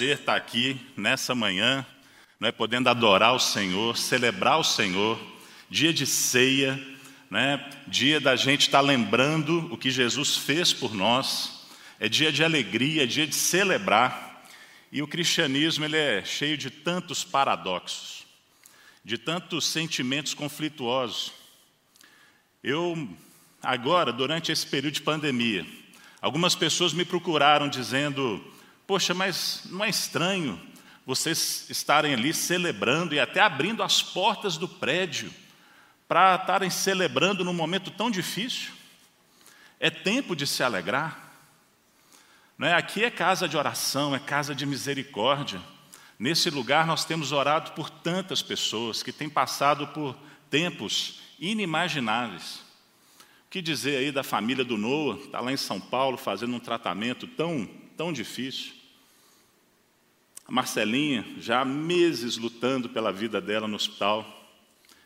prazer estar aqui nessa manhã, né, podendo adorar o Senhor, celebrar o Senhor, dia de ceia, né, dia da gente estar lembrando o que Jesus fez por nós, é dia de alegria, é dia de celebrar. E o cristianismo ele é cheio de tantos paradoxos, de tantos sentimentos conflituosos. Eu, agora, durante esse período de pandemia, algumas pessoas me procuraram dizendo: Poxa, mas não é estranho vocês estarem ali celebrando e até abrindo as portas do prédio para estarem celebrando num momento tão difícil? É tempo de se alegrar. Não é? Aqui é casa de oração, é casa de misericórdia. Nesse lugar nós temos orado por tantas pessoas que têm passado por tempos inimagináveis. O que dizer aí da família do Noah, está lá em São Paulo fazendo um tratamento tão, tão difícil. A Marcelinha, já há meses lutando pela vida dela no hospital.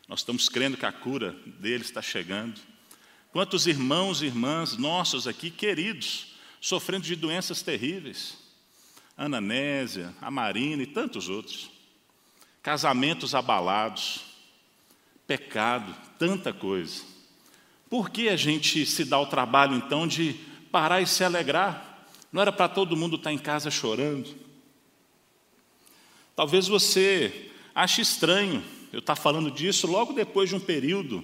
Nós estamos crendo que a cura dele está chegando. Quantos irmãos e irmãs nossos aqui, queridos, sofrendo de doenças terríveis. Ananésia, a Marina e tantos outros. Casamentos abalados, pecado, tanta coisa. Por que a gente se dá o trabalho, então, de parar e se alegrar? Não era para todo mundo estar em casa chorando? Talvez você ache estranho eu estar falando disso logo depois de um período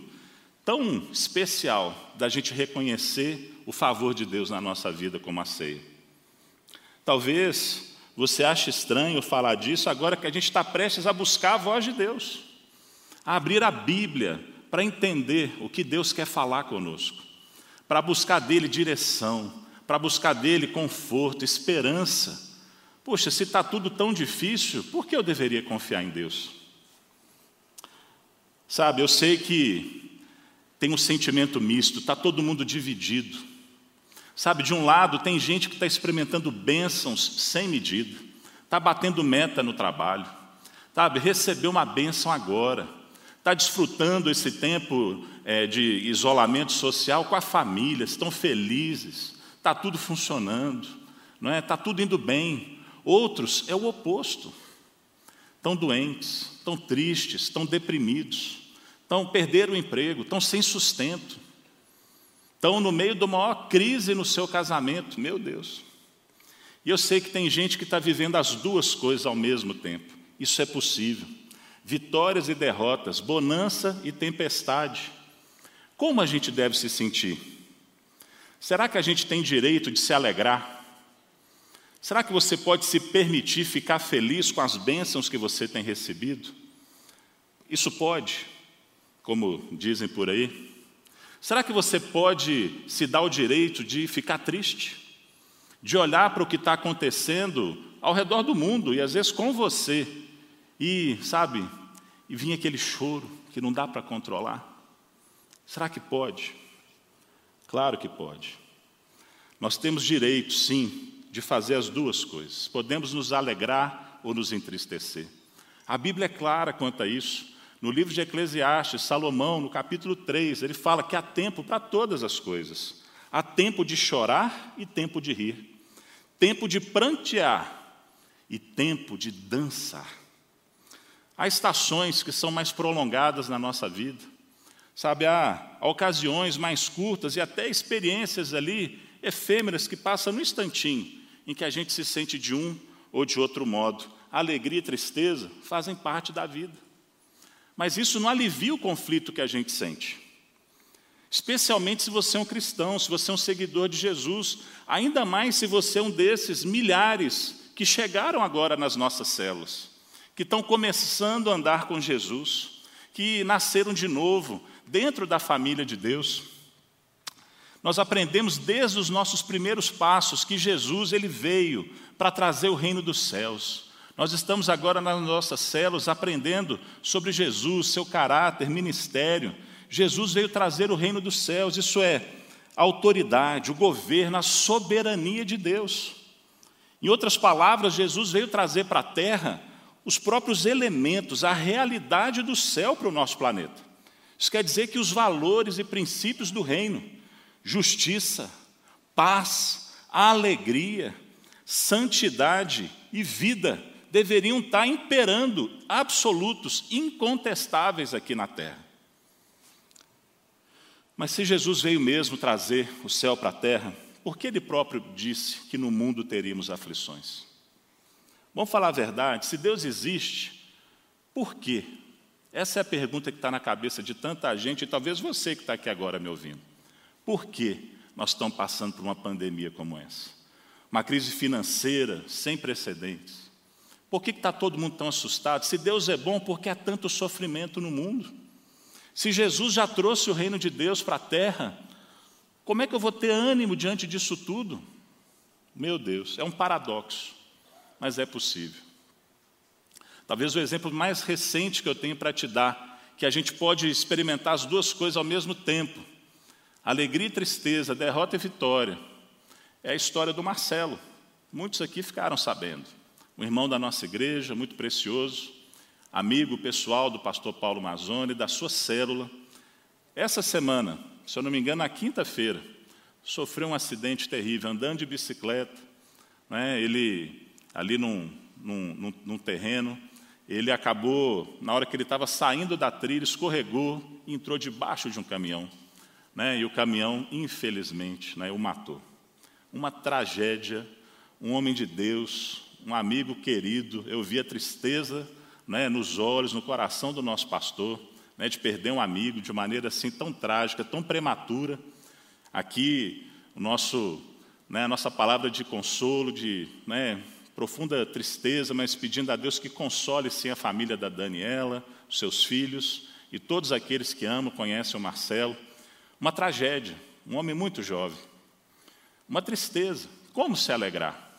tão especial da gente reconhecer o favor de Deus na nossa vida como a ceia. Talvez você ache estranho falar disso agora que a gente está prestes a buscar a voz de Deus, a abrir a Bíblia para entender o que Deus quer falar conosco, para buscar dele direção, para buscar dele conforto, esperança Poxa, se está tudo tão difícil, por que eu deveria confiar em Deus? Sabe, eu sei que tem um sentimento misto, está todo mundo dividido. Sabe, de um lado tem gente que está experimentando bênçãos sem medida, está batendo meta no trabalho, sabe, recebeu uma bênção agora, está desfrutando esse tempo é, de isolamento social com a família, estão felizes, está tudo funcionando, não é? Está tudo indo bem. Outros é o oposto. Estão doentes, estão tristes, estão deprimidos, estão perderam o emprego, estão sem sustento, estão no meio da maior crise no seu casamento, meu Deus. E eu sei que tem gente que está vivendo as duas coisas ao mesmo tempo. Isso é possível. Vitórias e derrotas, bonança e tempestade. Como a gente deve se sentir? Será que a gente tem direito de se alegrar? Será que você pode se permitir ficar feliz com as bênçãos que você tem recebido? Isso pode, como dizem por aí. Será que você pode se dar o direito de ficar triste? De olhar para o que está acontecendo ao redor do mundo e às vezes com você e, sabe, e vir aquele choro que não dá para controlar? Será que pode? Claro que pode. Nós temos direito, sim, de fazer as duas coisas. Podemos nos alegrar ou nos entristecer. A Bíblia é clara quanto a isso. No livro de Eclesiastes, Salomão, no capítulo 3, ele fala que há tempo para todas as coisas. Há tempo de chorar e tempo de rir. Tempo de prantear e tempo de dançar. Há estações que são mais prolongadas na nossa vida. Sabe, há ocasiões mais curtas e até experiências ali efêmeras que passam no instantinho em que a gente se sente de um ou de outro modo. Alegria e tristeza fazem parte da vida. Mas isso não alivia o conflito que a gente sente. Especialmente se você é um cristão, se você é um seguidor de Jesus, ainda mais se você é um desses milhares que chegaram agora nas nossas células, que estão começando a andar com Jesus, que nasceram de novo dentro da família de Deus. Nós aprendemos desde os nossos primeiros passos que Jesus ele veio para trazer o reino dos céus. Nós estamos agora nas nossas células aprendendo sobre Jesus, seu caráter, ministério. Jesus veio trazer o reino dos céus, isso é, a autoridade, o governo, a soberania de Deus. Em outras palavras, Jesus veio trazer para a terra os próprios elementos, a realidade do céu para o nosso planeta. Isso quer dizer que os valores e princípios do reino, justiça, paz, alegria, santidade e vida deveriam estar imperando, absolutos, incontestáveis aqui na terra. Mas se Jesus veio mesmo trazer o céu para a terra, por que ele próprio disse que no mundo teríamos aflições? Vamos falar a verdade, se Deus existe, por quê? Essa é a pergunta que está na cabeça de tanta gente, e talvez você que está aqui agora me ouvindo. Por que nós estamos passando por uma pandemia como essa? Uma crise financeira sem precedentes. Por que está todo mundo tão assustado? Se Deus é bom, por que há tanto sofrimento no mundo? Se Jesus já trouxe o reino de Deus para a terra, como é que eu vou ter ânimo diante disso tudo? Meu Deus, é um paradoxo, mas é possível. Talvez o exemplo mais recente que eu tenho para te dar, que a gente pode experimentar as duas coisas ao mesmo tempo: alegria e tristeza, derrota e vitória, é a história do Marcelo. Muitos aqui ficaram sabendo um irmão da nossa igreja, muito precioso, amigo pessoal do pastor Paulo Mazzoni, da sua célula. Essa semana, se eu não me engano, na quinta-feira, sofreu um acidente terrível, andando de bicicleta. Né, ele, ali num, num, num, num terreno, ele acabou, na hora que ele estava saindo da trilha, escorregou e entrou debaixo de um caminhão. Né, e o caminhão, infelizmente, né, o matou. Uma tragédia, um homem de Deus, um amigo querido, eu vi a tristeza né, nos olhos, no coração do nosso pastor, né, de perder um amigo de maneira assim tão trágica, tão prematura. Aqui, o nosso, né, a nossa palavra de consolo, de né, profunda tristeza, mas pedindo a Deus que console sim a família da Daniela, seus filhos e todos aqueles que amam, conhecem o Marcelo. Uma tragédia, um homem muito jovem. Uma tristeza. Como se alegrar?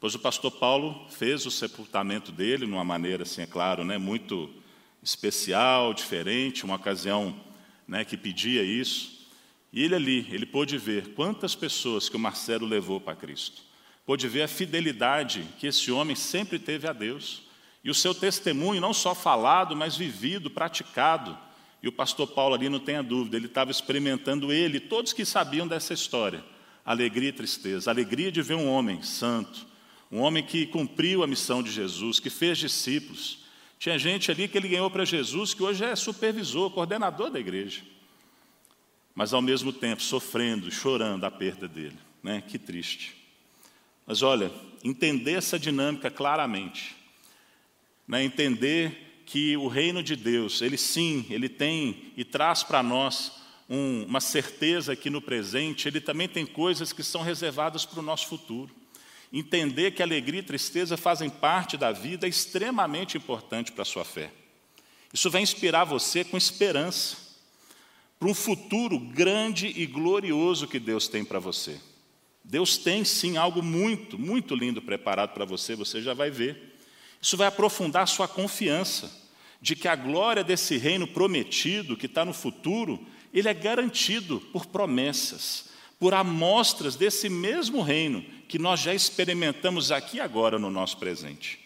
Pois o pastor Paulo fez o sepultamento dele de uma maneira, assim, é claro, né, muito especial, diferente, uma ocasião né, que pedia isso. E ele ali, ele pôde ver quantas pessoas que o Marcelo levou para Cristo. Pôde ver a fidelidade que esse homem sempre teve a Deus. E o seu testemunho, não só falado, mas vivido, praticado. E o pastor Paulo ali, não tenha dúvida, ele estava experimentando ele, todos que sabiam dessa história, alegria e tristeza. Alegria de ver um homem santo, um homem que cumpriu a missão de Jesus, que fez discípulos. Tinha gente ali que ele ganhou para Jesus, que hoje é supervisor, coordenador da igreja. Mas ao mesmo tempo sofrendo, chorando a perda dele. Né? Que triste. Mas olha, entender essa dinâmica claramente, né? entender que o reino de Deus, ele sim, ele tem e traz para nós um, uma certeza aqui no presente, ele também tem coisas que são reservadas para o nosso futuro. Entender que alegria e tristeza fazem parte da vida é extremamente importante para a sua fé. Isso vai inspirar você com esperança para um futuro grande e glorioso que Deus tem para você. Deus tem sim algo muito, muito lindo preparado para você, você já vai ver. Isso vai aprofundar a sua confiança de que a glória desse reino prometido, que está no futuro, ele é garantido por promessas, por amostras desse mesmo reino que nós já experimentamos aqui agora no nosso presente.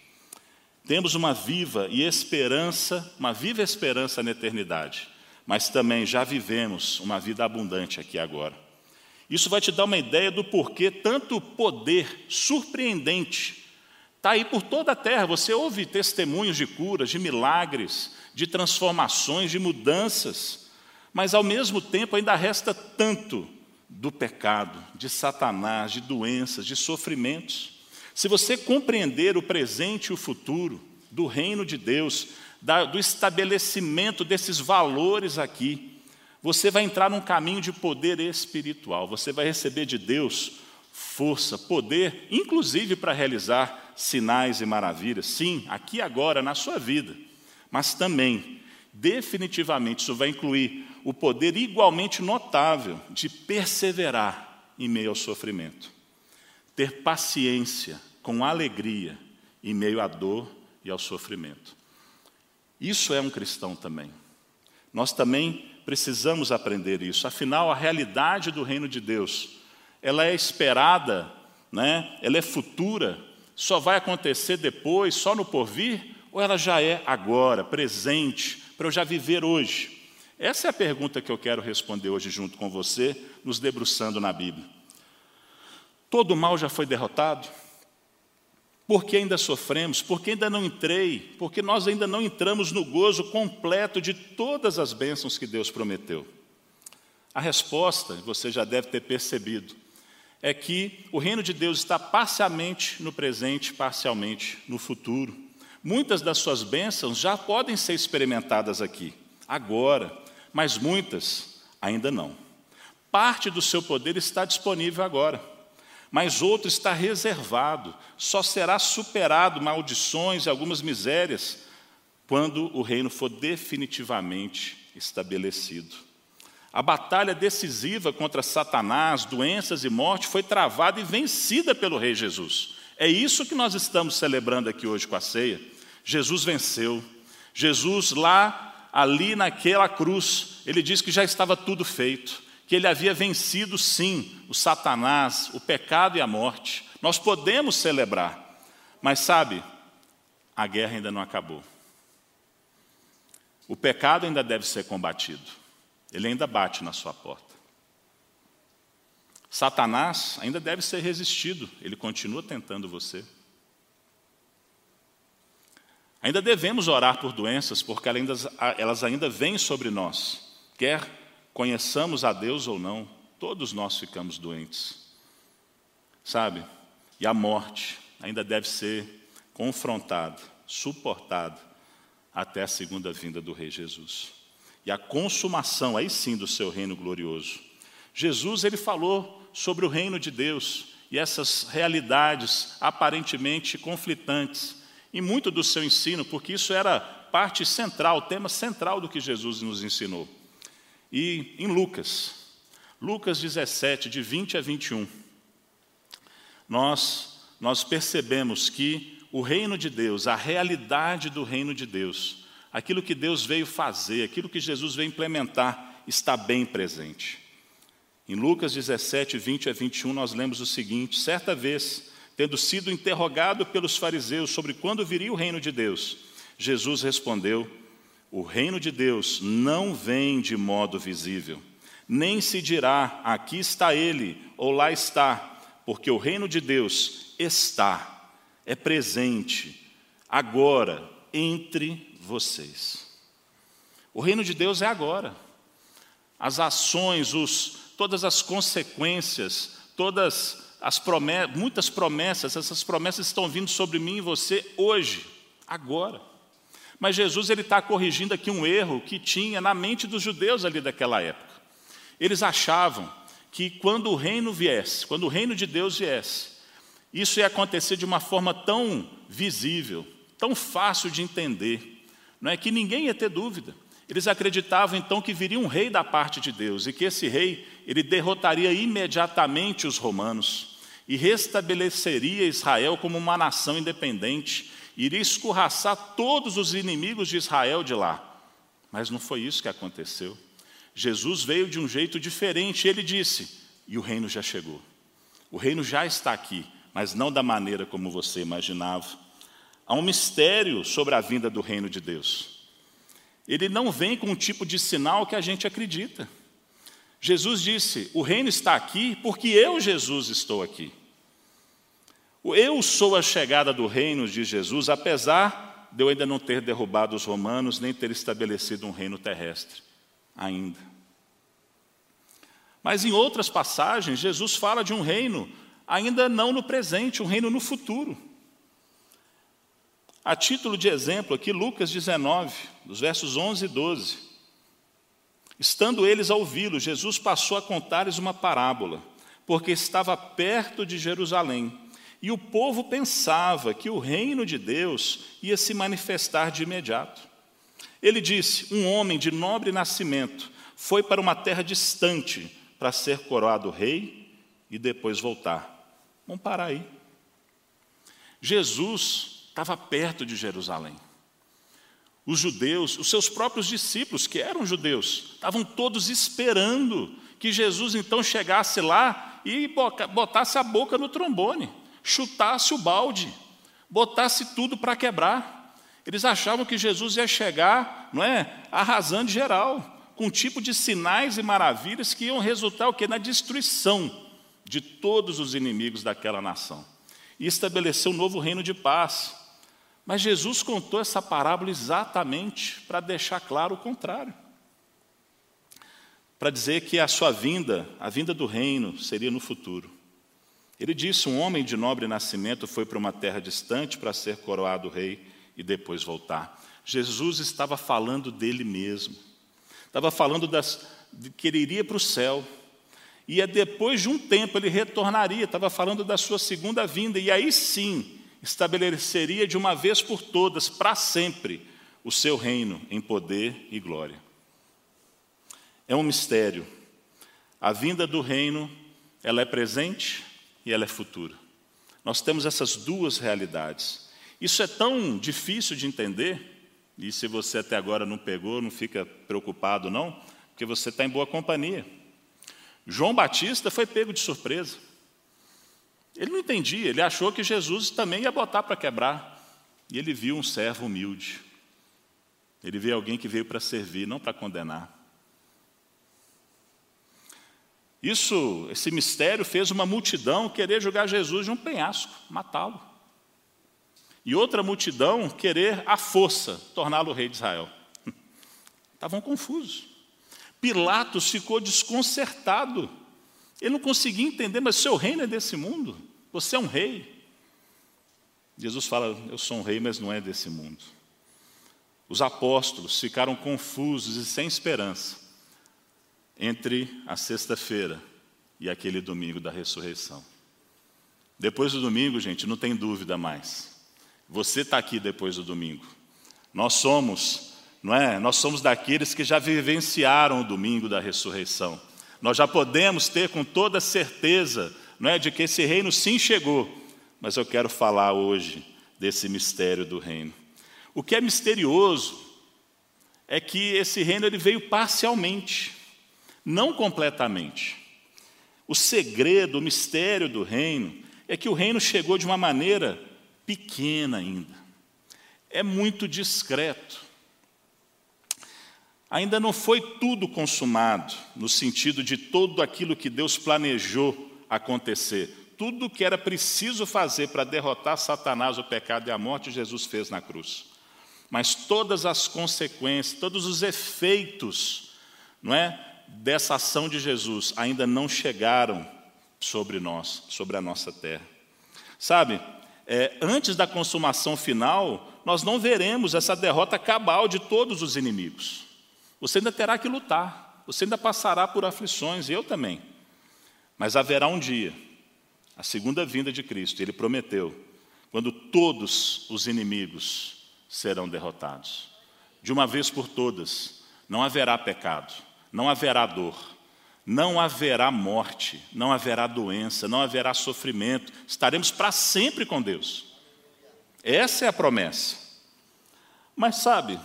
Temos uma viva e esperança, uma viva esperança na eternidade, mas também já vivemos uma vida abundante aqui agora. Isso vai te dar uma ideia do porquê tanto poder surpreendente está aí por toda a terra. Você ouve testemunhos de curas, de milagres, de transformações, de mudanças, mas ao mesmo tempo ainda resta tanto do pecado, de Satanás, de doenças, de sofrimentos. Se você compreender o presente e o futuro do reino de Deus, do estabelecimento desses valores aqui, você vai entrar num caminho de poder espiritual. Você vai receber de Deus força, poder, inclusive para realizar sinais e maravilhas. Sim, aqui agora na sua vida, mas também, definitivamente, isso vai incluir o poder igualmente notável de perseverar em meio ao sofrimento, ter paciência com alegria em meio à dor e ao sofrimento. Isso é um cristão também. Nós também precisamos aprender isso. Afinal, a realidade do reino de Deus, ela é esperada, né? Ela é futura, só vai acontecer depois, só no porvir, ou ela já é agora, presente, para eu já viver hoje? Essa é a pergunta que eu quero responder hoje junto com você, nos debruçando na Bíblia. Todo mal já foi derrotado? Porque ainda sofremos? Porque ainda não entrei? Porque nós ainda não entramos no gozo completo de todas as bênçãos que Deus prometeu? A resposta, você já deve ter percebido, é que o reino de Deus está parcialmente no presente, parcialmente no futuro. Muitas das suas bênçãos já podem ser experimentadas aqui, agora, mas muitas ainda não. Parte do seu poder está disponível agora mas outro está reservado, só será superado maldições e algumas misérias quando o reino for definitivamente estabelecido. A batalha decisiva contra Satanás, doenças e morte foi travada e vencida pelo Rei Jesus. É isso que nós estamos celebrando aqui hoje com a ceia. Jesus venceu. Jesus lá, ali naquela cruz, ele disse que já estava tudo feito que ele havia vencido, sim, o Satanás, o pecado e a morte. Nós podemos celebrar, mas sabe, a guerra ainda não acabou. O pecado ainda deve ser combatido, ele ainda bate na sua porta. Satanás ainda deve ser resistido, ele continua tentando você. Ainda devemos orar por doenças, porque elas ainda vêm sobre nós, quer conheçamos a Deus ou não, todos nós ficamos doentes. Sabe? E a morte ainda deve ser confrontada, suportada até a segunda vinda do Rei Jesus. E a consumação, aí sim, do seu reino glorioso. Jesus, ele falou sobre o reino de Deus e essas realidades aparentemente conflitantes, e muito do seu ensino, porque isso era parte central, tema central do que Jesus nos ensinou. E em Lucas, Lucas 17, de 20 a 21, nós, nós percebemos que o reino de Deus, a realidade do reino de Deus, aquilo que Deus veio fazer, aquilo que Jesus veio implementar, está bem presente. Em Lucas 17, 20 a 21, nós lemos o seguinte: certa vez, tendo sido interrogado pelos fariseus sobre quando viria o reino de Deus, Jesus respondeu: o reino de Deus não vem de modo visível, nem se dirá aqui está ele ou lá está, porque o reino de Deus está, é presente, agora, entre vocês. O reino de Deus é agora. As ações, os, todas as consequências, todas as promessas, muitas promessas, essas promessas estão vindo sobre mim e você hoje, agora. Mas Jesus ele está corrigindo aqui um erro que tinha na mente dos judeus ali daquela época. Eles achavam que quando o reino viesse, quando o reino de Deus viesse, isso ia acontecer de uma forma tão visível, tão fácil de entender, não é que ninguém ia ter dúvida. Eles acreditavam então que viria um rei da parte de Deus e que esse rei ele derrotaria imediatamente os romanos e restabeleceria Israel como uma nação independente iria escorraçar todos os inimigos de Israel de lá. Mas não foi isso que aconteceu. Jesus veio de um jeito diferente, ele disse: e o reino já chegou. O reino já está aqui, mas não da maneira como você imaginava. Há um mistério sobre a vinda do reino de Deus. Ele não vem com um tipo de sinal que a gente acredita. Jesus disse: O reino está aqui porque eu, Jesus, estou aqui. Eu sou a chegada do reino de Jesus, apesar de eu ainda não ter derrubado os romanos, nem ter estabelecido um reino terrestre ainda. Mas em outras passagens, Jesus fala de um reino ainda não no presente, um reino no futuro. A título de exemplo, aqui Lucas 19, dos versos 11 e 12. Estando eles a ouvi-lo, Jesus passou a contar-lhes uma parábola, porque estava perto de Jerusalém e o povo pensava que o reino de Deus ia se manifestar de imediato. Ele disse: Um homem de nobre nascimento foi para uma terra distante para ser coroado rei e depois voltar. Vamos parar aí. Jesus estava perto de Jerusalém. Os judeus, os seus próprios discípulos, que eram judeus, estavam todos esperando que Jesus então chegasse lá e botasse a boca no trombone chutasse o balde, botasse tudo para quebrar. Eles achavam que Jesus ia chegar, não é, arrasando geral, com um tipo de sinais e maravilhas que iam resultar o quê? Na destruição de todos os inimigos daquela nação. e estabeleceu um novo reino de paz. Mas Jesus contou essa parábola exatamente para deixar claro o contrário. Para dizer que a sua vinda, a vinda do reino, seria no futuro. Ele disse: Um homem de nobre nascimento foi para uma terra distante para ser coroado rei e depois voltar. Jesus estava falando dele mesmo. Estava falando das, de que ele iria para o céu. E é depois de um tempo ele retornaria. Estava falando da sua segunda vinda. E aí sim estabeleceria de uma vez por todas, para sempre, o seu reino em poder e glória. É um mistério. A vinda do reino, ela é presente e ela é futura. Nós temos essas duas realidades. Isso é tão difícil de entender e se você até agora não pegou, não fica preocupado, não, porque você está em boa companhia. João Batista foi pego de surpresa. Ele não entendia, ele achou que Jesus também ia botar para quebrar. E ele viu um servo humilde. Ele viu alguém que veio para servir, não para condenar. Isso, esse mistério fez uma multidão querer jogar Jesus de um penhasco, matá-lo e outra multidão querer à força torná-lo rei de Israel. Estavam confusos. Pilatos ficou desconcertado. Ele não conseguia entender, mas seu reino é desse mundo. Você é um rei. Jesus fala: Eu sou um rei, mas não é desse mundo. Os apóstolos ficaram confusos e sem esperança entre a sexta-feira e aquele domingo da ressurreição. Depois do domingo, gente, não tem dúvida mais. Você está aqui depois do domingo. Nós somos, não é? Nós somos daqueles que já vivenciaram o domingo da ressurreição. Nós já podemos ter com toda certeza, não é, de que esse reino sim chegou. Mas eu quero falar hoje desse mistério do reino. O que é misterioso é que esse reino ele veio parcialmente, não completamente. O segredo, o mistério do reino é que o reino chegou de uma maneira pequena ainda, é muito discreto. Ainda não foi tudo consumado, no sentido de tudo aquilo que Deus planejou acontecer. Tudo que era preciso fazer para derrotar Satanás, o pecado e a morte, Jesus fez na cruz. Mas todas as consequências, todos os efeitos, não é, dessa ação de Jesus ainda não chegaram sobre nós, sobre a nossa terra. Sabe? é, antes da consumação final, nós não veremos essa derrota cabal de todos os inimigos. Você ainda terá que lutar, você ainda passará por aflições, eu também. Mas haverá um dia, a segunda vinda de Cristo, ele prometeu, quando todos os inimigos serão derrotados. De uma vez por todas, não haverá pecado, não haverá dor, não haverá morte, não haverá doença, não haverá sofrimento, estaremos para sempre com Deus. Essa é a promessa. Mas sabe,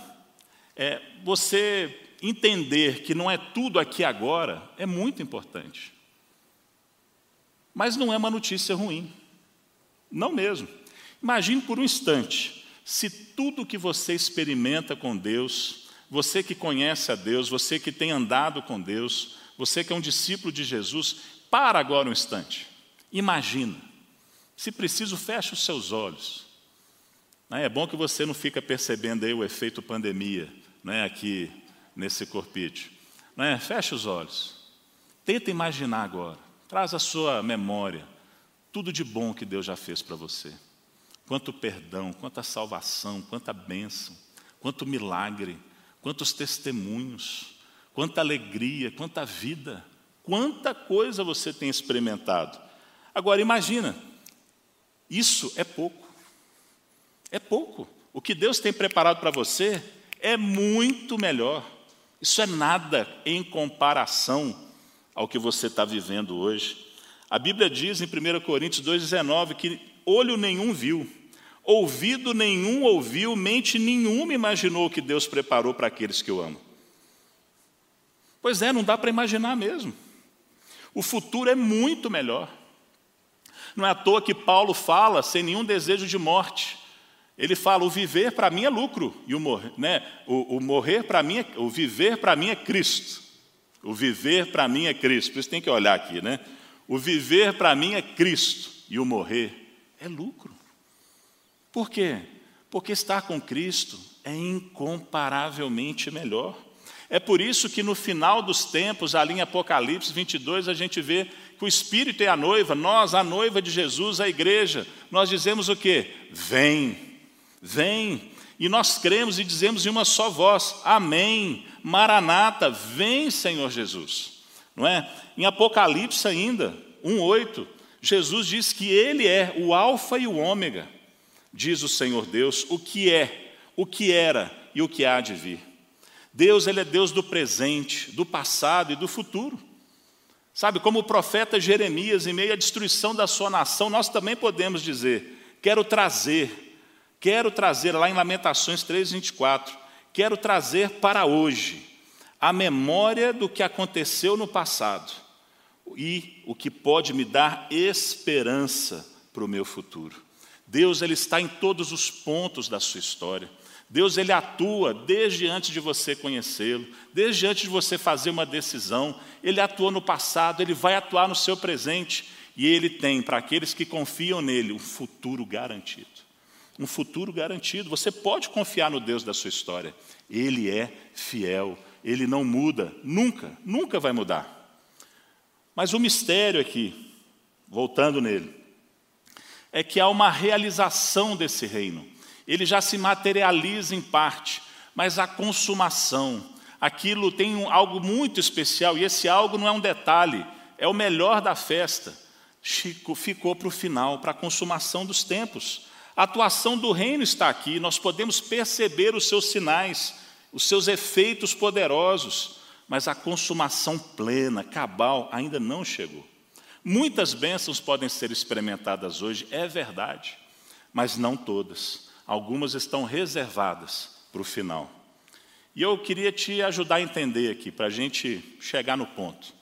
é, você entender que não é tudo aqui agora é muito importante. Mas não é uma notícia ruim. Não mesmo. Imagine por um instante, se tudo que você experimenta com Deus, você que conhece a Deus, você que tem andado com Deus, você que é um discípulo de Jesus, para agora um instante. Imagina. Se preciso, feche os seus olhos. É bom que você não fica percebendo aí o efeito pandemia, né, aqui nesse corpício. Né? Feche os olhos. Tenta imaginar agora. Traz a sua memória tudo de bom que Deus já fez para você. Quanto perdão, quanta salvação, quanta bênção, quanto milagre, quantos testemunhos quanta alegria, quanta vida, quanta coisa você tem experimentado. Agora imagina, isso é pouco. É pouco. O que Deus tem preparado para você é muito melhor. Isso é nada em comparação ao que você está vivendo hoje. A Bíblia diz em 1 Coríntios 2,19 que olho nenhum viu, ouvido nenhum ouviu, mente nenhuma imaginou o que Deus preparou para aqueles que o amam. Pois é, não dá para imaginar mesmo. O futuro é muito melhor. Não é à toa que Paulo fala sem nenhum desejo de morte. Ele fala: o viver para mim é lucro e o morrer, né? O, o morrer para mim, é, o viver para mim é Cristo. O viver para mim é Cristo. Isso tem que olhar aqui, né? O viver para mim é Cristo e o morrer é lucro. Por quê? Porque estar com Cristo é incomparavelmente melhor. É por isso que no final dos tempos, ali em Apocalipse 22, a gente vê que o Espírito é a noiva, nós, a noiva de Jesus, a igreja, nós dizemos o quê? Vem, vem. E nós cremos e dizemos em uma só voz: Amém, Maranata, vem, Senhor Jesus. Não é? Em Apocalipse ainda, 1:8, Jesus diz que ele é o alfa e o ômega. Diz o Senhor Deus, o que é, o que era e o que há de vir. Deus, ele é Deus do presente, do passado e do futuro. Sabe, como o profeta Jeremias, em meio à destruição da sua nação, nós também podemos dizer: quero trazer, quero trazer, lá em Lamentações 3, 24, quero trazer para hoje a memória do que aconteceu no passado e o que pode me dar esperança para o meu futuro. Deus ele está em todos os pontos da sua história. Deus ele atua desde antes de você conhecê-lo, desde antes de você fazer uma decisão. Ele atuou no passado, ele vai atuar no seu presente e ele tem para aqueles que confiam nele um futuro garantido. Um futuro garantido. Você pode confiar no Deus da sua história. Ele é fiel, ele não muda, nunca, nunca vai mudar. Mas o mistério aqui, voltando nele, é que há uma realização desse reino ele já se materializa em parte, mas a consumação, aquilo tem um, algo muito especial, e esse algo não é um detalhe, é o melhor da festa. Chico ficou para o final, para a consumação dos tempos. A atuação do reino está aqui, nós podemos perceber os seus sinais, os seus efeitos poderosos, mas a consumação plena, cabal, ainda não chegou. Muitas bênçãos podem ser experimentadas hoje, é verdade, mas não todas algumas estão reservadas para o final. E eu queria te ajudar a entender aqui, para a gente chegar no ponto.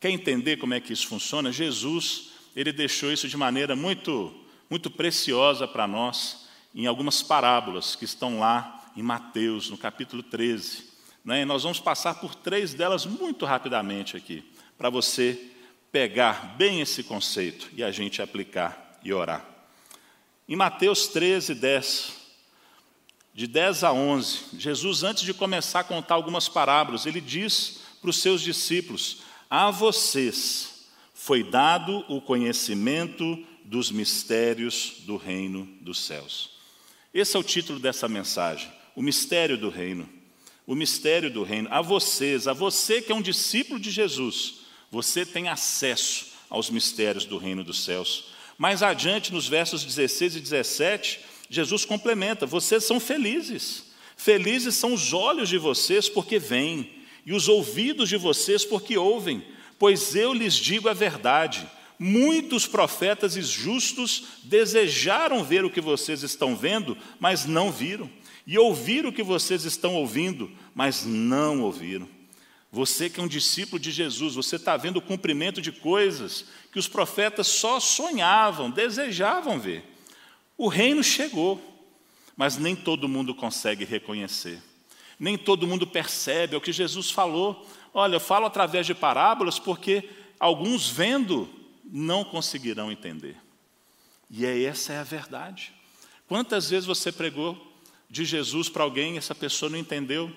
Quer entender como é que isso funciona? Jesus, ele deixou isso de maneira muito, muito preciosa para nós em algumas parábolas que estão lá em Mateus, no capítulo 13. Né? E nós vamos passar por três delas muito rapidamente aqui, para você pegar bem esse conceito e a gente aplicar e orar. Em Mateus 13, 10, de 10 a 11, Jesus, antes de começar a contar algumas parábolas, ele diz para os seus discípulos: A vocês foi dado o conhecimento dos mistérios do reino dos céus. Esse é o título dessa mensagem: O mistério do reino. O mistério do reino. A vocês, a você que é um discípulo de Jesus, você tem acesso aos mistérios do reino dos céus. Mais adiante, nos versos 16 e 17, Jesus complementa: Vocês são felizes. Felizes são os olhos de vocês porque veem, e os ouvidos de vocês porque ouvem, pois eu lhes digo a verdade. Muitos profetas e justos desejaram ver o que vocês estão vendo, mas não viram, e ouvir o que vocês estão ouvindo, mas não ouviram. Você que é um discípulo de Jesus, você está vendo o cumprimento de coisas que os profetas só sonhavam, desejavam ver. O reino chegou, mas nem todo mundo consegue reconhecer. Nem todo mundo percebe é o que Jesus falou. Olha, eu falo através de parábolas porque alguns vendo não conseguirão entender. E é essa é a verdade. Quantas vezes você pregou de Jesus para alguém e essa pessoa não entendeu?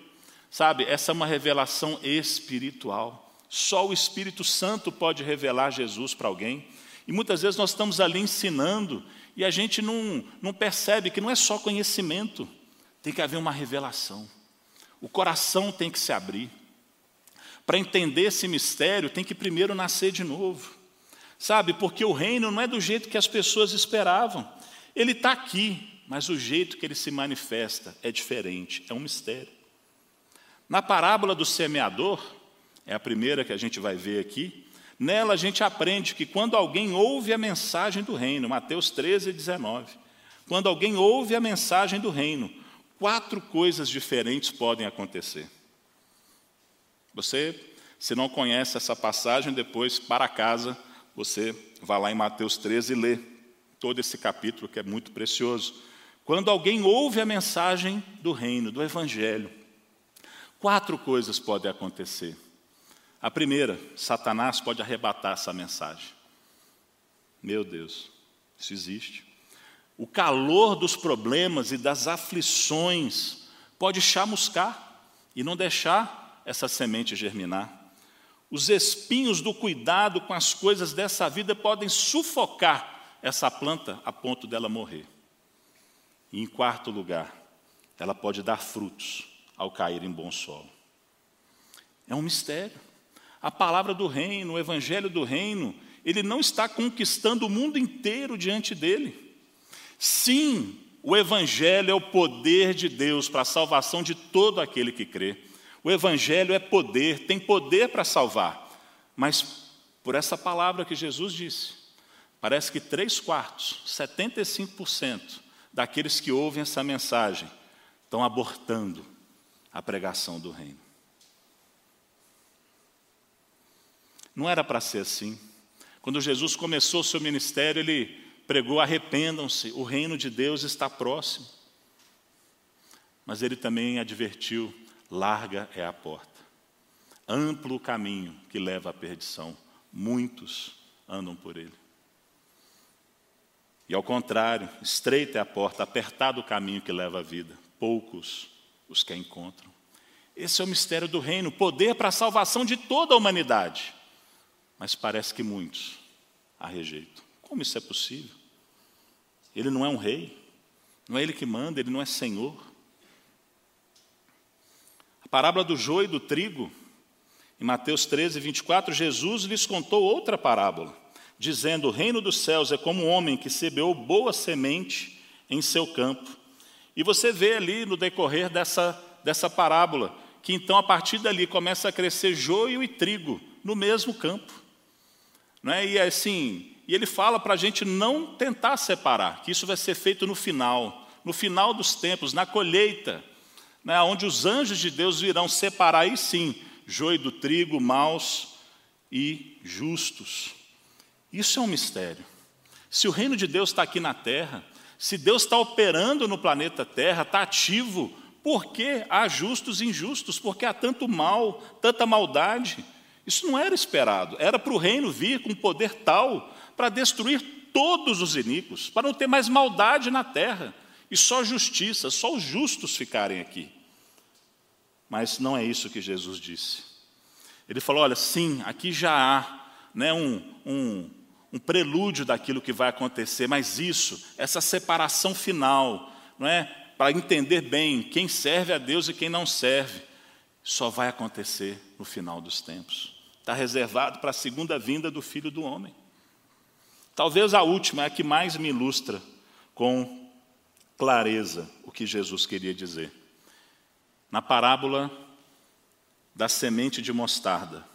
Sabe, essa é uma revelação espiritual. Só o Espírito Santo pode revelar Jesus para alguém. E muitas vezes nós estamos ali ensinando e a gente não, não percebe que não é só conhecimento, tem que haver uma revelação. O coração tem que se abrir. Para entender esse mistério, tem que primeiro nascer de novo. Sabe, porque o reino não é do jeito que as pessoas esperavam. Ele está aqui, mas o jeito que ele se manifesta é diferente, é um mistério. Na parábola do semeador, é a primeira que a gente vai ver aqui, nela a gente aprende que quando alguém ouve a mensagem do reino, Mateus 13, 19, quando alguém ouve a mensagem do reino, quatro coisas diferentes podem acontecer. Você, se não conhece essa passagem, depois para casa, você vai lá em Mateus 13 e lê todo esse capítulo que é muito precioso. Quando alguém ouve a mensagem do reino, do evangelho, Quatro coisas podem acontecer. A primeira, Satanás pode arrebatar essa mensagem. Meu Deus, Isso existe. O calor dos problemas e das aflições pode chamuscar e não deixar essa semente germinar. Os espinhos do cuidado com as coisas dessa vida podem sufocar essa planta a ponto dela morrer. E em quarto lugar, ela pode dar frutos ao cair em bom solo. É um mistério. A palavra do reino, o evangelho do reino, ele não está conquistando o mundo inteiro diante dele. Sim, o evangelho é o poder de Deus para a salvação de todo aquele que crê. O evangelho é poder, tem poder para salvar. Mas por essa palavra que Jesus disse, parece que três quartos, 75% daqueles que ouvem essa mensagem estão abortando a pregação do reino. Não era para ser assim. Quando Jesus começou o seu ministério, ele pregou: arrependam-se, o reino de Deus está próximo. Mas ele também advertiu: larga é a porta, amplo o caminho que leva à perdição, muitos andam por ele. E ao contrário, estreita é a porta, apertado o caminho que leva à vida, poucos os que a encontram. Esse é o mistério do reino, poder para a salvação de toda a humanidade mas parece que muitos a rejeitam. Como isso é possível? Ele não é um rei, não é ele que manda, ele não é senhor. Parábola do joio e do trigo, em Mateus 13, 24, Jesus lhes contou outra parábola, dizendo: O reino dos céus é como um homem que semeou boa semente em seu campo. E você vê ali no decorrer dessa, dessa parábola, que então a partir dali começa a crescer joio e trigo no mesmo campo. Né? E assim, e ele fala para a gente não tentar separar, que isso vai ser feito no final, no final dos tempos, na colheita, né? onde os anjos de Deus virão separar, aí sim, joio do trigo, maus e justos. Isso é um mistério. Se o reino de Deus está aqui na terra, se Deus está operando no planeta Terra, está ativo, por que há justos e injustos? Porque há tanto mal, tanta maldade. Isso não era esperado. Era para o reino vir com poder tal para destruir todos os iníquos, para não ter mais maldade na terra e só justiça, só os justos ficarem aqui. Mas não é isso que Jesus disse. Ele falou: olha, sim, aqui já há né, um, um, um prelúdio daquilo que vai acontecer, mas isso, essa separação final, não é? para entender bem quem serve a Deus e quem não serve, só vai acontecer no final dos tempos. Está reservado para a segunda vinda do Filho do Homem. Talvez a última é a que mais me ilustra com clareza o que Jesus queria dizer. Na parábola da semente de mostarda,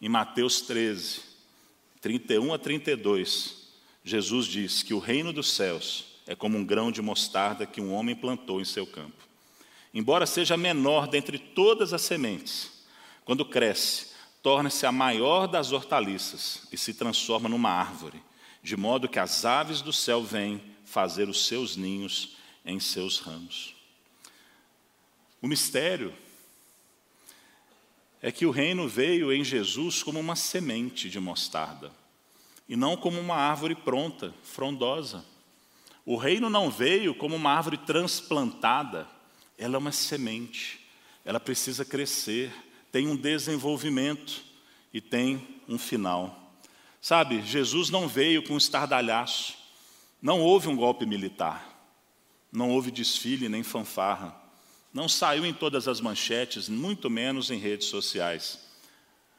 em Mateus 13, 31 a 32, Jesus diz que o reino dos céus é como um grão de mostarda que um homem plantou em seu campo. Embora seja menor dentre todas as sementes, quando cresce, torna-se a maior das hortaliças e se transforma numa árvore, de modo que as aves do céu vêm fazer os seus ninhos em seus ramos. O mistério é que o reino veio em Jesus como uma semente de mostarda e não como uma árvore pronta, frondosa. O reino não veio como uma árvore transplantada, ela é uma semente, ela precisa crescer, tem um desenvolvimento e tem um final. Sabe, Jesus não veio com um estardalhaço, não houve um golpe militar, não houve desfile nem fanfarra, não saiu em todas as manchetes, muito menos em redes sociais.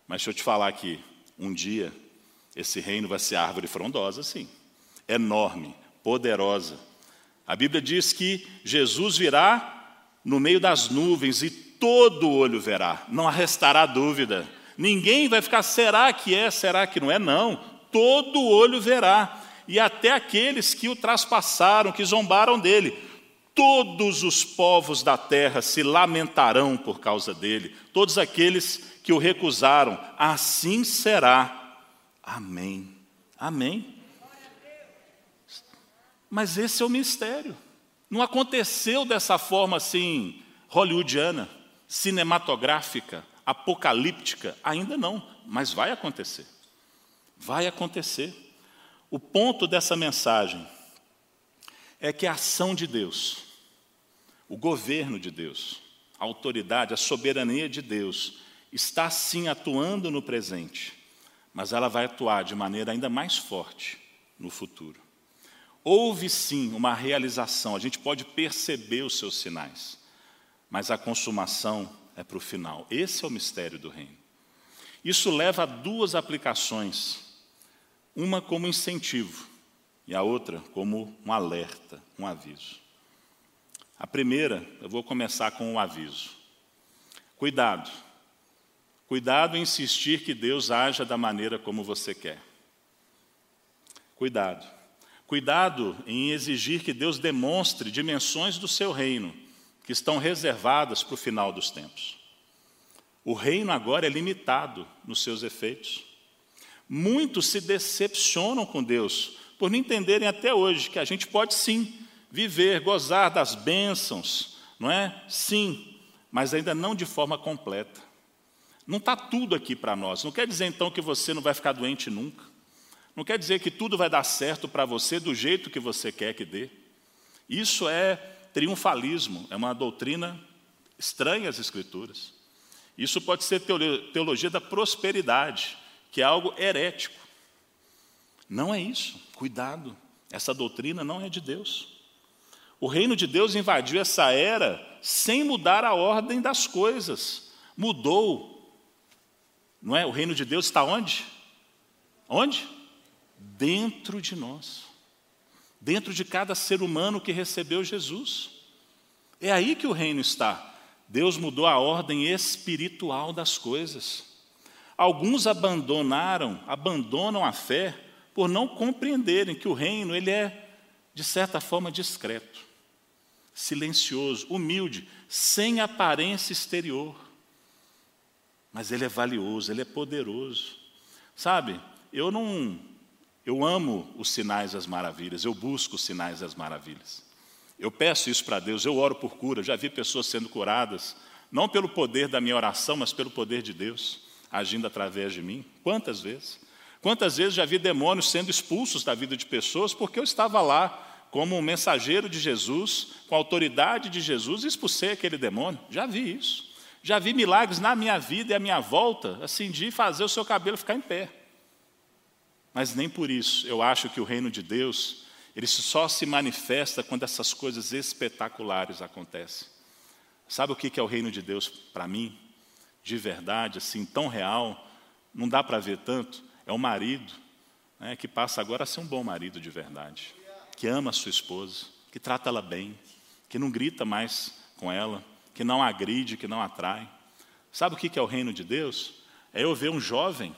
Mas deixa eu te falar aqui, um dia esse reino vai ser árvore frondosa, sim, enorme, poderosa. A Bíblia diz que Jesus virá no meio das nuvens e todo olho verá, não restará dúvida. Ninguém vai ficar, será que é, será que não é? Não, todo olho verá, e até aqueles que o traspassaram, que zombaram dele. Todos os povos da terra se lamentarão por causa dele, todos aqueles que o recusaram, assim será. Amém. Amém. Mas esse é o mistério. Não aconteceu dessa forma assim, hollywoodiana cinematográfica, apocalíptica, ainda não, mas vai acontecer. Vai acontecer. O ponto dessa mensagem é que a ação de Deus, o governo de Deus, a autoridade, a soberania de Deus, está sim atuando no presente, mas ela vai atuar de maneira ainda mais forte no futuro. Houve sim uma realização, a gente pode perceber os seus sinais, mas a consumação é para o final. Esse é o mistério do reino. Isso leva a duas aplicações, uma como incentivo e a outra como um alerta, um aviso. A primeira, eu vou começar com um aviso. Cuidado. Cuidado em insistir que Deus haja da maneira como você quer. Cuidado. Cuidado em exigir que Deus demonstre dimensões do seu reino que estão reservadas para o final dos tempos. O reino agora é limitado nos seus efeitos. Muitos se decepcionam com Deus por não entenderem até hoje que a gente pode sim viver, gozar das bênçãos, não é? Sim, mas ainda não de forma completa. Não está tudo aqui para nós. Não quer dizer então que você não vai ficar doente nunca. Não quer dizer que tudo vai dar certo para você do jeito que você quer que dê. Isso é triunfalismo, é uma doutrina estranha às Escrituras. Isso pode ser teologia da prosperidade, que é algo herético. Não é isso, cuidado, essa doutrina não é de Deus. O reino de Deus invadiu essa era sem mudar a ordem das coisas. Mudou. Não é? O reino de Deus está onde? Onde? Dentro de nós. Dentro de cada ser humano que recebeu Jesus. É aí que o reino está. Deus mudou a ordem espiritual das coisas. Alguns abandonaram, abandonam a fé por não compreenderem que o reino ele é de certa forma discreto, silencioso, humilde, sem aparência exterior. Mas ele é valioso, ele é poderoso. Sabe? Eu não eu amo os sinais das maravilhas, eu busco os sinais das maravilhas. Eu peço isso para Deus, eu oro por cura, já vi pessoas sendo curadas, não pelo poder da minha oração, mas pelo poder de Deus agindo através de mim. Quantas vezes? Quantas vezes já vi demônios sendo expulsos da vida de pessoas porque eu estava lá como um mensageiro de Jesus, com a autoridade de Jesus, expulsei aquele demônio? Já vi isso. Já vi milagres na minha vida e à minha volta, assim, de fazer o seu cabelo ficar em pé. Mas nem por isso eu acho que o reino de Deus ele só se manifesta quando essas coisas espetaculares acontecem. Sabe o que é o reino de Deus para mim? De verdade, assim, tão real, não dá para ver tanto. É o marido né, que passa agora a ser um bom marido de verdade, que ama a sua esposa, que trata ela bem, que não grita mais com ela, que não agride, que não atrai. Sabe o que é o reino de Deus? É eu ver um jovem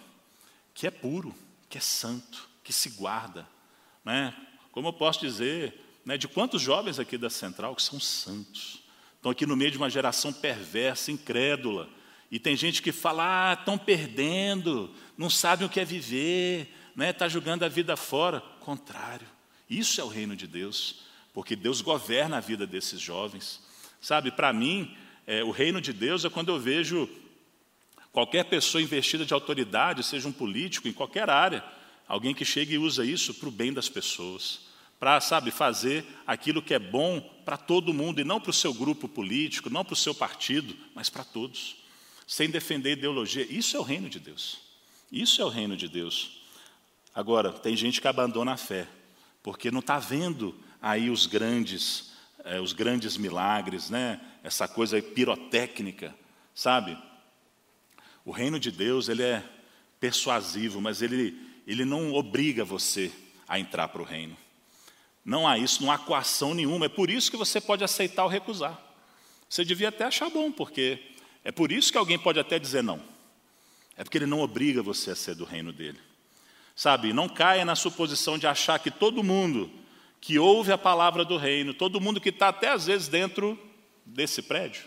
que é puro, que é santo, que se guarda, né? Como eu posso dizer, né, de quantos jovens aqui da Central que são santos, estão aqui no meio de uma geração perversa, incrédula, e tem gente que fala, ah, estão perdendo, não sabem o que é viver, está né, tá jogando a vida fora. Contrário, isso é o reino de Deus, porque Deus governa a vida desses jovens. Sabe, para mim, é, o reino de Deus é quando eu vejo qualquer pessoa investida de autoridade, seja um político, em qualquer área, alguém que chega e usa isso para o bem das pessoas para, sabe, fazer aquilo que é bom para todo mundo, e não para o seu grupo político, não para o seu partido, mas para todos, sem defender ideologia. Isso é o reino de Deus. Isso é o reino de Deus. Agora, tem gente que abandona a fé, porque não está vendo aí os grandes, é, os grandes milagres, né? essa coisa pirotécnica, sabe? O reino de Deus ele é persuasivo, mas ele, ele não obriga você a entrar para o reino. Não há isso, não há coação nenhuma. É por isso que você pode aceitar ou recusar. Você devia até achar bom, porque é por isso que alguém pode até dizer não. É porque ele não obriga você a ser do reino dele. Sabe, não caia na suposição de achar que todo mundo que ouve a palavra do reino, todo mundo que está até às vezes dentro desse prédio,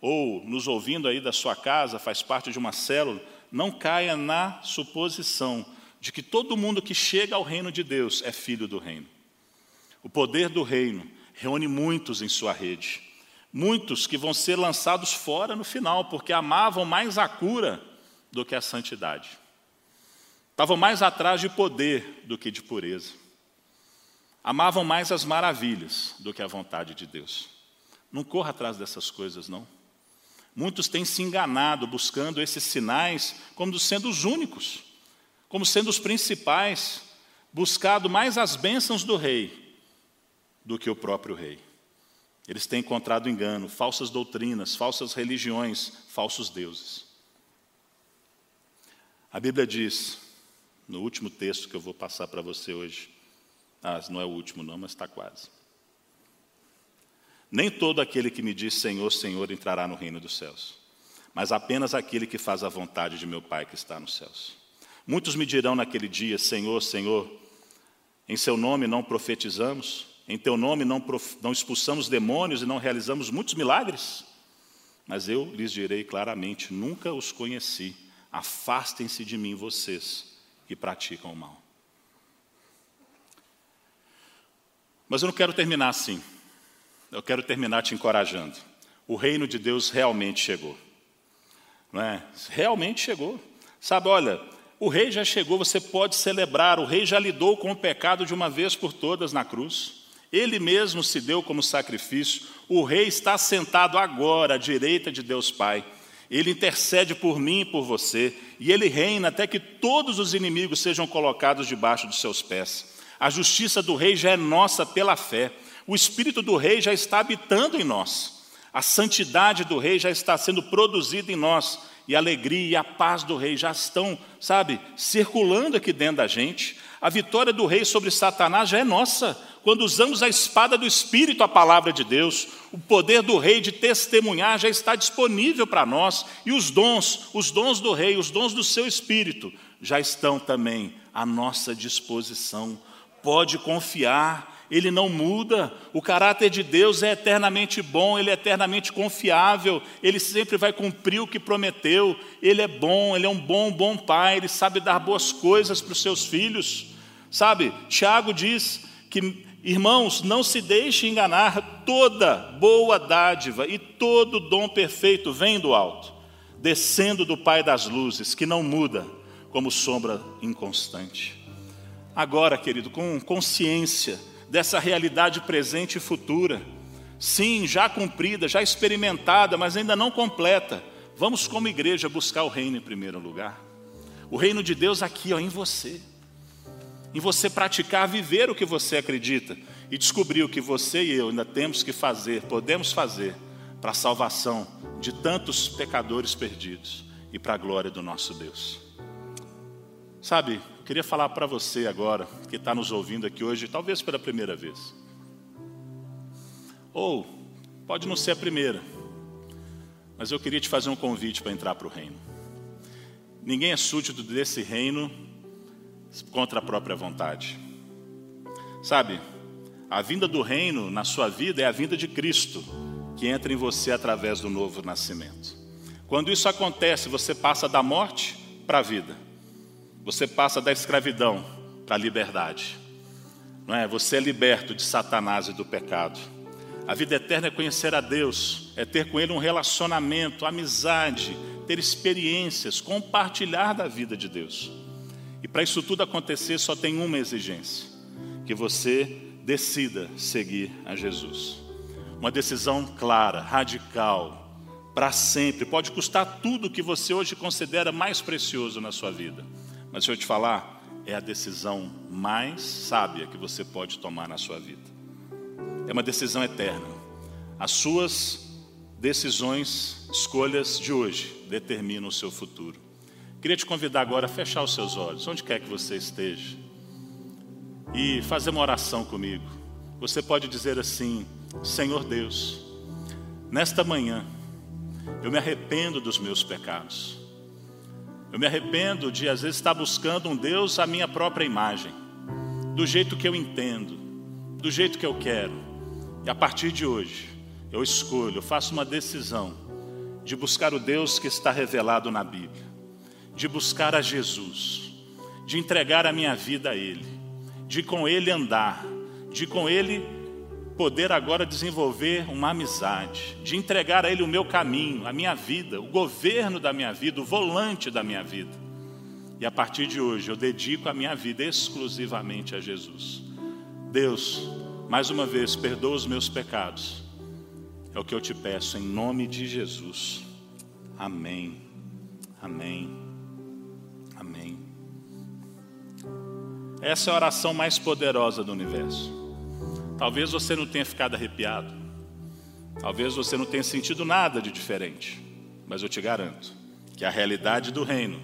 ou nos ouvindo aí da sua casa, faz parte de uma célula, não caia na suposição de que todo mundo que chega ao reino de Deus é filho do reino. O poder do reino reúne muitos em sua rede. Muitos que vão ser lançados fora no final, porque amavam mais a cura do que a santidade. Estavam mais atrás de poder do que de pureza. Amavam mais as maravilhas do que a vontade de Deus. Não corra atrás dessas coisas, não. Muitos têm se enganado buscando esses sinais como sendo os únicos, como sendo os principais, buscado mais as bênçãos do rei do que o próprio rei. Eles têm encontrado engano, falsas doutrinas, falsas religiões, falsos deuses. A Bíblia diz, no último texto que eu vou passar para você hoje, ah, não é o último não, mas está quase. Nem todo aquele que me diz Senhor, Senhor entrará no reino dos céus, mas apenas aquele que faz a vontade de meu Pai que está nos céus. Muitos me dirão naquele dia: Senhor, Senhor, em seu nome não profetizamos, em teu nome não, não expulsamos demônios e não realizamos muitos milagres? Mas eu lhes direi claramente: nunca os conheci. Afastem-se de mim, vocês que praticam o mal. Mas eu não quero terminar assim. Eu quero terminar te encorajando. O reino de Deus realmente chegou. Não é? Realmente chegou. Sabe, olha, o rei já chegou, você pode celebrar. O rei já lidou com o pecado de uma vez por todas na cruz. Ele mesmo se deu como sacrifício. O rei está sentado agora à direita de Deus Pai. Ele intercede por mim e por você, e ele reina até que todos os inimigos sejam colocados debaixo dos seus pés. A justiça do rei já é nossa pela fé. O espírito do rei já está habitando em nós. A santidade do rei já está sendo produzida em nós. E a alegria e a paz do rei já estão, sabe, circulando aqui dentro da gente. A vitória do rei sobre Satanás já é nossa. Quando usamos a espada do Espírito, a palavra de Deus, o poder do rei de testemunhar já está disponível para nós. E os dons, os dons do rei, os dons do seu Espírito, já estão também à nossa disposição pode confiar, ele não muda. O caráter de Deus é eternamente bom, ele é eternamente confiável, ele sempre vai cumprir o que prometeu. Ele é bom, ele é um bom, bom pai, ele sabe dar boas coisas para os seus filhos. Sabe, Tiago diz que, irmãos, não se deixe enganar, toda boa dádiva e todo dom perfeito vem do alto, descendo do Pai das luzes, que não muda como sombra inconstante agora, querido, com consciência dessa realidade presente e futura. Sim, já cumprida, já experimentada, mas ainda não completa. Vamos, como igreja, buscar o reino em primeiro lugar. O reino de Deus aqui, ó, em você. Em você praticar, viver o que você acredita e descobrir o que você e eu ainda temos que fazer, podemos fazer para a salvação de tantos pecadores perdidos e para a glória do nosso Deus. Sabe, queria falar para você agora, que está nos ouvindo aqui hoje, talvez pela primeira vez. Ou pode não ser a primeira, mas eu queria te fazer um convite para entrar para o reino. Ninguém é súdito desse reino contra a própria vontade. Sabe, a vinda do reino na sua vida é a vinda de Cristo, que entra em você através do novo nascimento. Quando isso acontece, você passa da morte para a vida. Você passa da escravidão para a liberdade. Não é? Você é liberto de Satanás e do pecado. A vida eterna é conhecer a Deus, é ter com Ele um relacionamento, amizade, ter experiências, compartilhar da vida de Deus. E para isso tudo acontecer, só tem uma exigência: que você decida seguir a Jesus. Uma decisão clara, radical, para sempre. Pode custar tudo que você hoje considera mais precioso na sua vida. Mas deixa eu te falar, é a decisão mais sábia que você pode tomar na sua vida. É uma decisão eterna. As suas decisões, escolhas de hoje determinam o seu futuro. Queria te convidar agora a fechar os seus olhos, onde quer que você esteja, e fazer uma oração comigo. Você pode dizer assim: Senhor Deus, nesta manhã, eu me arrependo dos meus pecados. Eu me arrependo de, às vezes, estar buscando um Deus à minha própria imagem, do jeito que eu entendo, do jeito que eu quero. E a partir de hoje, eu escolho, eu faço uma decisão de buscar o Deus que está revelado na Bíblia, de buscar a Jesus, de entregar a minha vida a Ele, de com Ele andar, de com Ele poder agora desenvolver uma amizade, de entregar a Ele o meu caminho, a minha vida, o governo da minha vida, o volante da minha vida. E a partir de hoje eu dedico a minha vida exclusivamente a Jesus. Deus, mais uma vez, perdoa os meus pecados. É o que eu te peço em nome de Jesus. Amém. Amém. Amém. Essa é a oração mais poderosa do universo. Talvez você não tenha ficado arrepiado. Talvez você não tenha sentido nada de diferente. Mas eu te garanto que a realidade do reino,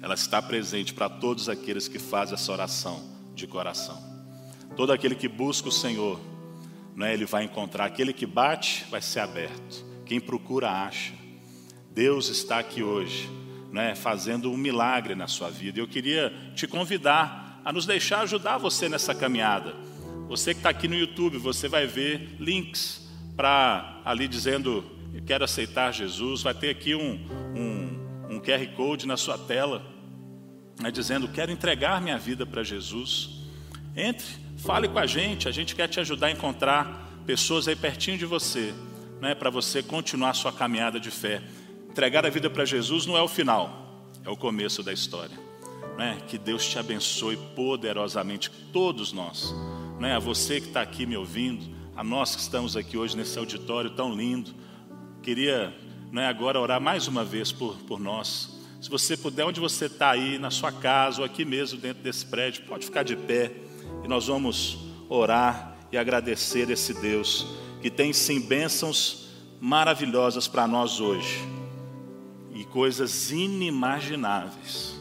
ela está presente para todos aqueles que fazem essa oração de coração. Todo aquele que busca o Senhor, não é, ele vai encontrar. Aquele que bate, vai ser aberto. Quem procura, acha. Deus está aqui hoje, não é, fazendo um milagre na sua vida. Eu queria te convidar a nos deixar ajudar você nessa caminhada. Você que está aqui no YouTube, você vai ver links para ali dizendo quero aceitar Jesus. Vai ter aqui um, um, um QR Code na sua tela, né, dizendo quero entregar minha vida para Jesus. Entre, fale com a gente, a gente quer te ajudar a encontrar pessoas aí pertinho de você, né, para você continuar sua caminhada de fé. Entregar a vida para Jesus não é o final, é o começo da história. Né? Que Deus te abençoe poderosamente, todos nós né, a você que está aqui me ouvindo, a nós que estamos aqui hoje nesse auditório tão lindo. Queria né, agora orar mais uma vez por, por nós. Se você puder, onde você está aí, na sua casa ou aqui mesmo dentro desse prédio, pode ficar de pé e nós vamos orar e agradecer esse Deus que tem sim bênçãos maravilhosas para nós hoje e coisas inimagináveis,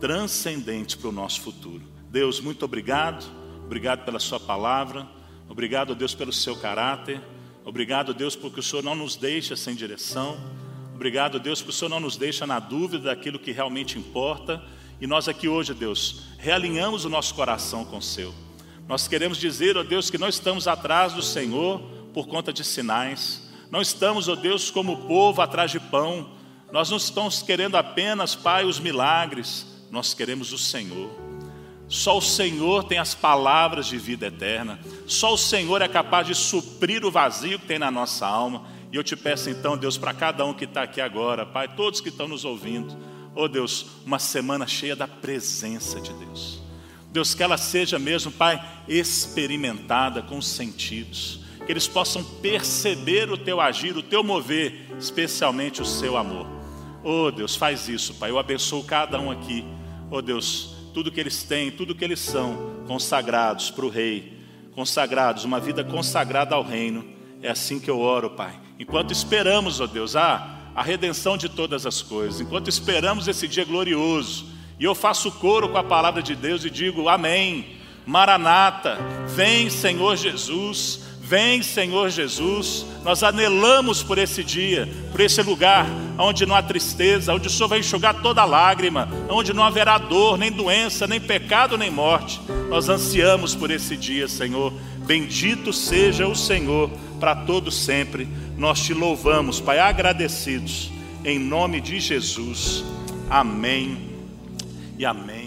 transcendentes para o nosso futuro. Deus, muito obrigado. Obrigado pela Sua palavra. Obrigado, Deus, pelo seu caráter. Obrigado, Deus, porque o Senhor não nos deixa sem direção. Obrigado, Deus, porque o Senhor não nos deixa na dúvida daquilo que realmente importa. E nós aqui hoje, Deus, realinhamos o nosso coração com o seu. Nós queremos dizer, ó Deus, que não estamos atrás do Senhor por conta de sinais. Não estamos, ó Deus, como povo atrás de pão. Nós não estamos querendo apenas, Pai, os milagres. Nós queremos o Senhor. Só o Senhor tem as palavras de vida eterna. Só o Senhor é capaz de suprir o vazio que tem na nossa alma. E eu te peço então, Deus, para cada um que está aqui agora, Pai, todos que estão nos ouvindo, oh Deus, uma semana cheia da presença de Deus. Deus, que ela seja mesmo, Pai, experimentada com os sentidos, que eles possam perceber o teu agir, o teu mover, especialmente o seu amor. Oh Deus, faz isso, Pai. Eu abençoo cada um aqui. Oh Deus, tudo que eles têm, tudo que eles são, consagrados para o Rei, consagrados, uma vida consagrada ao reino. É assim que eu oro, Pai. Enquanto esperamos, ó Deus, a, a redenção de todas as coisas, enquanto esperamos esse dia glorioso, e eu faço coro com a palavra de Deus e digo: Amém. Maranata, vem Senhor Jesus, Vem, Senhor Jesus, nós anelamos por esse dia, por esse lugar onde não há tristeza, onde o Senhor vai enxugar toda lágrima, onde não haverá dor, nem doença, nem pecado, nem morte. Nós ansiamos por esse dia, Senhor. Bendito seja o Senhor para todo sempre. Nós te louvamos, Pai, agradecidos, em nome de Jesus. Amém e amém.